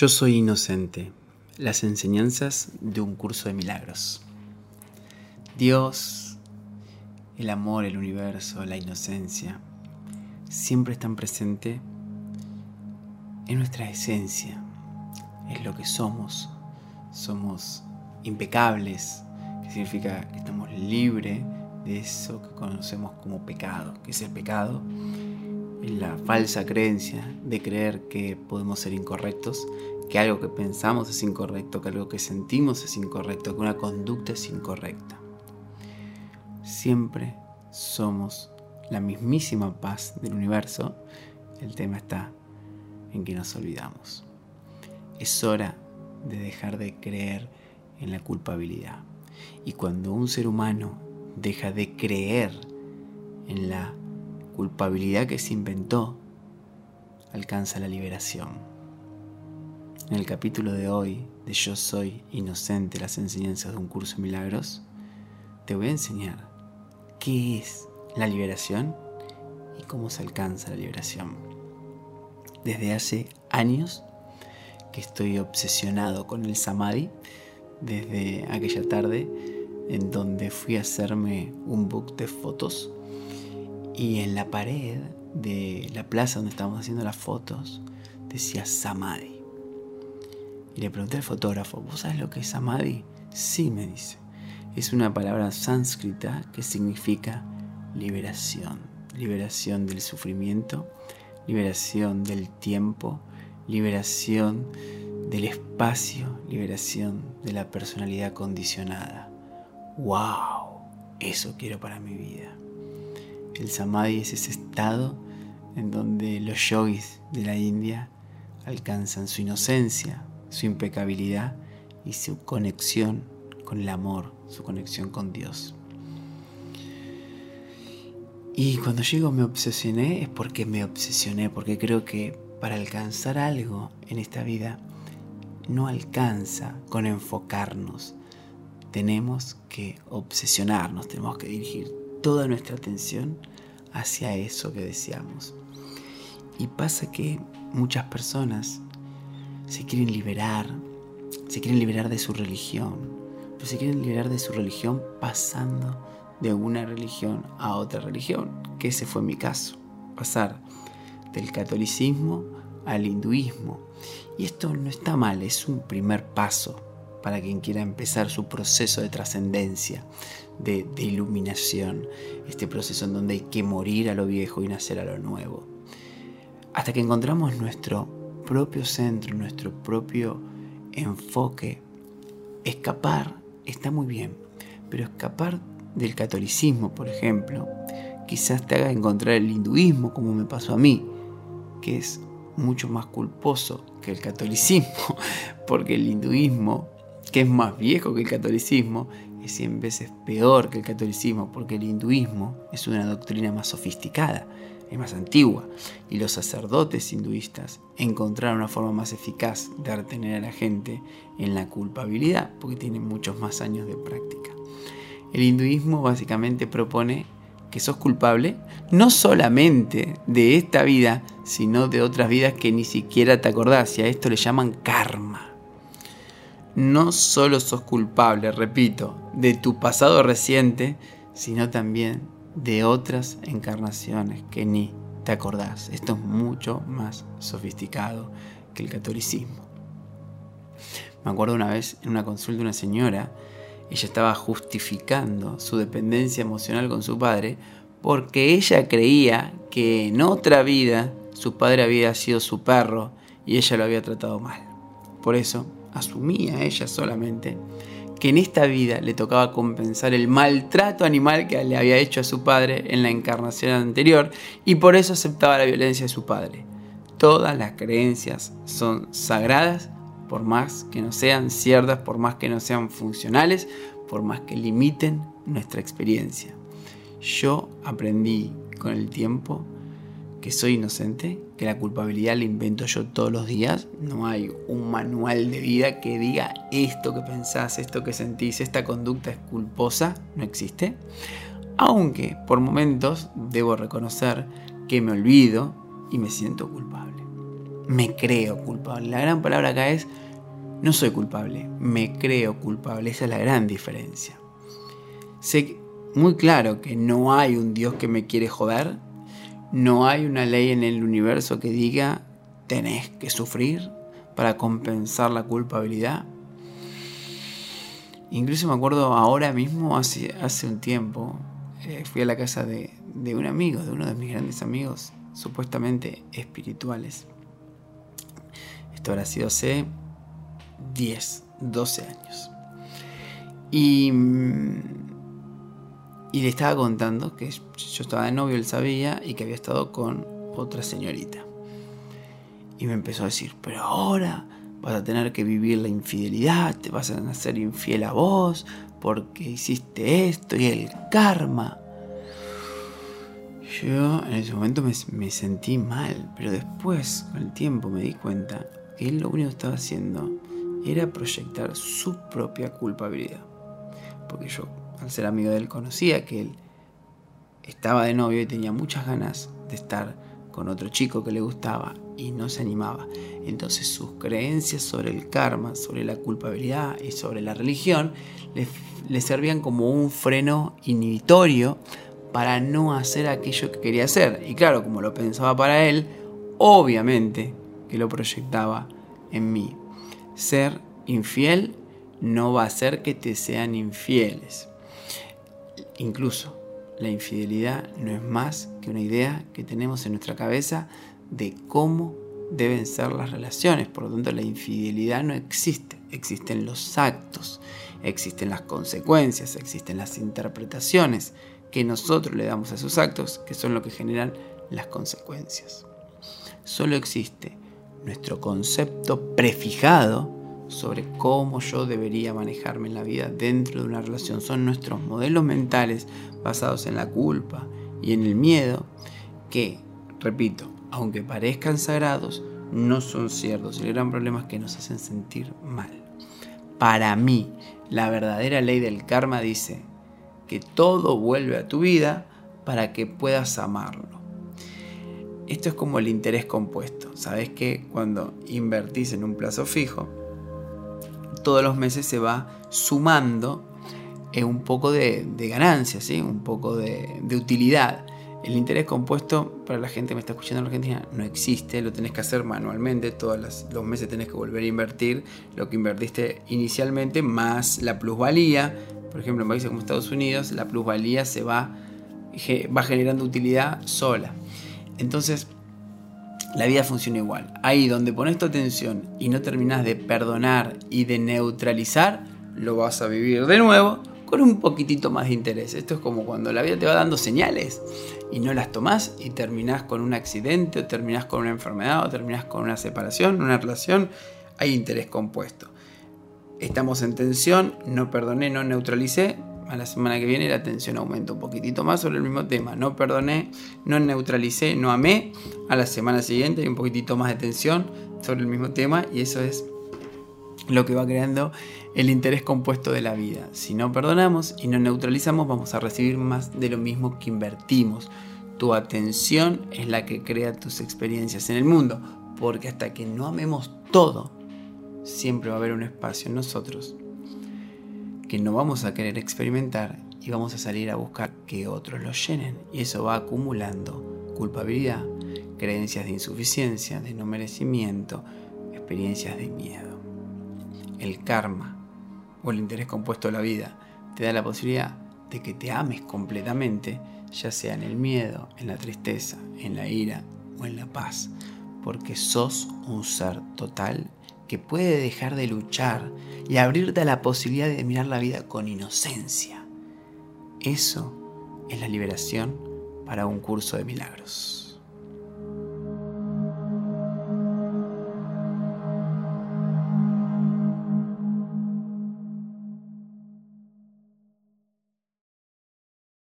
Yo soy inocente. Las enseñanzas de un curso de milagros. Dios, el amor, el universo, la inocencia, siempre están presentes en nuestra esencia. Es lo que somos. Somos impecables, que significa que estamos libres de eso que conocemos como pecado, que es el pecado la falsa creencia de creer que podemos ser incorrectos, que algo que pensamos es incorrecto, que algo que sentimos es incorrecto, que una conducta es incorrecta. Siempre somos la mismísima paz del universo. El tema está en que nos olvidamos. Es hora de dejar de creer en la culpabilidad. Y cuando un ser humano deja de creer en la culpabilidad que se inventó alcanza la liberación. En el capítulo de hoy de Yo soy inocente, las enseñanzas de un curso de milagros, te voy a enseñar qué es la liberación y cómo se alcanza la liberación. Desde hace años que estoy obsesionado con el samadhi, desde aquella tarde en donde fui a hacerme un book de fotos y en la pared de la plaza donde estábamos haciendo las fotos decía Samadhi. Y le pregunté al fotógrafo, ¿vos sabes lo que es Samadhi? Sí, me dice. Es una palabra sánscrita que significa liberación. Liberación del sufrimiento, liberación del tiempo, liberación del espacio, liberación de la personalidad condicionada. ¡Wow! Eso quiero para mi vida. El samadhi es ese estado en donde los yogis de la India alcanzan su inocencia, su impecabilidad y su conexión con el amor, su conexión con Dios. Y cuando llego me obsesioné es porque me obsesioné, porque creo que para alcanzar algo en esta vida no alcanza con enfocarnos. Tenemos que obsesionarnos, tenemos que dirigir toda nuestra atención hacia eso que deseamos. Y pasa que muchas personas se quieren liberar, se quieren liberar de su religión, pero se quieren liberar de su religión pasando de una religión a otra religión, que ese fue mi caso, pasar del catolicismo al hinduismo. Y esto no está mal, es un primer paso para quien quiera empezar su proceso de trascendencia, de, iluminación, este proceso en donde hay que morir a lo viejo y nacer a lo nuevo. Hasta que encontramos nuestro propio centro, nuestro propio enfoque, escapar está muy bien, pero escapar del catolicismo, por ejemplo, quizás te haga encontrar el hinduismo, como me pasó a mí, que es mucho más culposo que el catolicismo, porque el hinduismo, que es más viejo que el catolicismo, es 100 veces peor que el catolicismo porque el hinduismo es una doctrina más sofisticada, es más antigua, y los sacerdotes hinduistas encontraron una forma más eficaz de retener a la gente en la culpabilidad porque tienen muchos más años de práctica. El hinduismo básicamente propone que sos culpable no solamente de esta vida, sino de otras vidas que ni siquiera te acordás, y a esto le llaman karma no solo sos culpable, repito, de tu pasado reciente, sino también de otras encarnaciones que ni te acordás. Esto es mucho más sofisticado que el catolicismo. Me acuerdo una vez en una consulta de una señora, ella estaba justificando su dependencia emocional con su padre porque ella creía que en otra vida su padre había sido su perro y ella lo había tratado mal. Por eso asumía ella solamente que en esta vida le tocaba compensar el maltrato animal que le había hecho a su padre en la encarnación anterior y por eso aceptaba la violencia de su padre. Todas las creencias son sagradas por más que no sean ciertas, por más que no sean funcionales, por más que limiten nuestra experiencia. Yo aprendí con el tiempo que soy inocente, que la culpabilidad la invento yo todos los días. No hay un manual de vida que diga esto que pensás, esto que sentís, esta conducta es culposa, no existe. Aunque por momentos debo reconocer que me olvido y me siento culpable. me creo culpable. La gran palabra acá es, no soy culpable, me creo culpable. Esa es la gran diferencia. Sé muy claro que no hay un Dios que me quiere joder, no hay una ley en el universo que diga tenés que sufrir para compensar la culpabilidad. Incluso me acuerdo ahora mismo, hace, hace un tiempo, eh, fui a la casa de, de un amigo, de uno de mis grandes amigos, supuestamente espirituales. Esto habrá sido hace 10, 12 años. Y, y le estaba contando que yo estaba de novio, él sabía, y que había estado con otra señorita. Y me empezó a decir, pero ahora vas a tener que vivir la infidelidad, te vas a hacer infiel a vos, porque hiciste esto y el karma. Yo en ese momento me, me, sentí mal, pero después, con el tiempo, me di cuenta que él lo único que estaba haciendo era proyectar su propia culpabilidad. Porque yo, al ser amigo de él, conocía que él estaba de novio y tenía muchas ganas de estar con otro chico que le gustaba y no se animaba. Entonces sus creencias sobre el karma, sobre la culpabilidad y sobre la religión le, servían como un freno inhibitorio para no hacer aquello que quería hacer. Y claro, como lo pensaba para él, obviamente que lo proyectaba en mí. Ser infiel no va a hacer que te sean infieles. Incluso la infidelidad no es más que una idea que tenemos en nuestra cabeza de cómo deben ser las relaciones. Por lo tanto, la infidelidad no existe. Existen los actos, existen las consecuencias, existen las interpretaciones que nosotros le damos a esos actos, que son lo que generan las consecuencias. Solo existe nuestro concepto prefijado sobre cómo yo debería manejarme en la vida dentro de una relación. Son nuestros modelos mentales basados en la culpa y en el miedo que, repito, aunque parezcan sagrados, no son ciertos. El gran problema es que nos hacen sentir mal. Para mí, la verdadera ley del karma dice que todo vuelve a tu vida para que puedas amarlo. Esto es como el interés compuesto. Sabes que cuando invertís en un plazo fijo, todos los meses se va sumando eh, un poco de, ganancia, ¿sí? un poco de, utilidad. El interés compuesto, para la gente que me está escuchando en Argentina, no existe, lo tenés que hacer manualmente, todos los meses tenés que volver a invertir lo que invertiste inicialmente, más la plusvalía. Por ejemplo, en países como Estados Unidos, la plusvalía se va generando utilidad sola. Entonces, la vida funciona igual. Ahí donde pones tu atención y no terminas de perdonar y de neutralizar, lo vas a vivir de nuevo con un poquitito más de interés. Esto es como cuando la vida te va dando señales y no las tomás y terminás con un accidente o terminás con una enfermedad o terminás con una separación, una relación, hay interés compuesto. Estamos en tensión, no perdoné, no neutralicé, a la semana que viene la tensión aumenta un poquitito más sobre el mismo tema. No perdoné, no neutralicé, no amé. A la semana siguiente hay un poquitito más de tensión sobre el mismo tema y eso es lo que va creando el interés compuesto de la vida. Si no perdonamos y no neutralizamos vamos a recibir más de lo mismo que invertimos. Tu atención es la que crea tus experiencias en el mundo, porque hasta que no amemos todo, siempre va a haber un espacio en nosotros que no vamos a querer experimentar y vamos a salir a buscar que otros lo llenen. Y eso va acumulando culpabilidad, creencias de insuficiencia, de no merecimiento, experiencias de miedo. El karma o el interés compuesto de la vida te da la posibilidad de que te ames completamente, ya sea en el miedo, en la tristeza, en la ira o en la paz, porque sos un ser total que puede dejar de luchar y abrirte a la posibilidad de mirar la vida con inocencia. Eso es la liberación para un curso de milagros.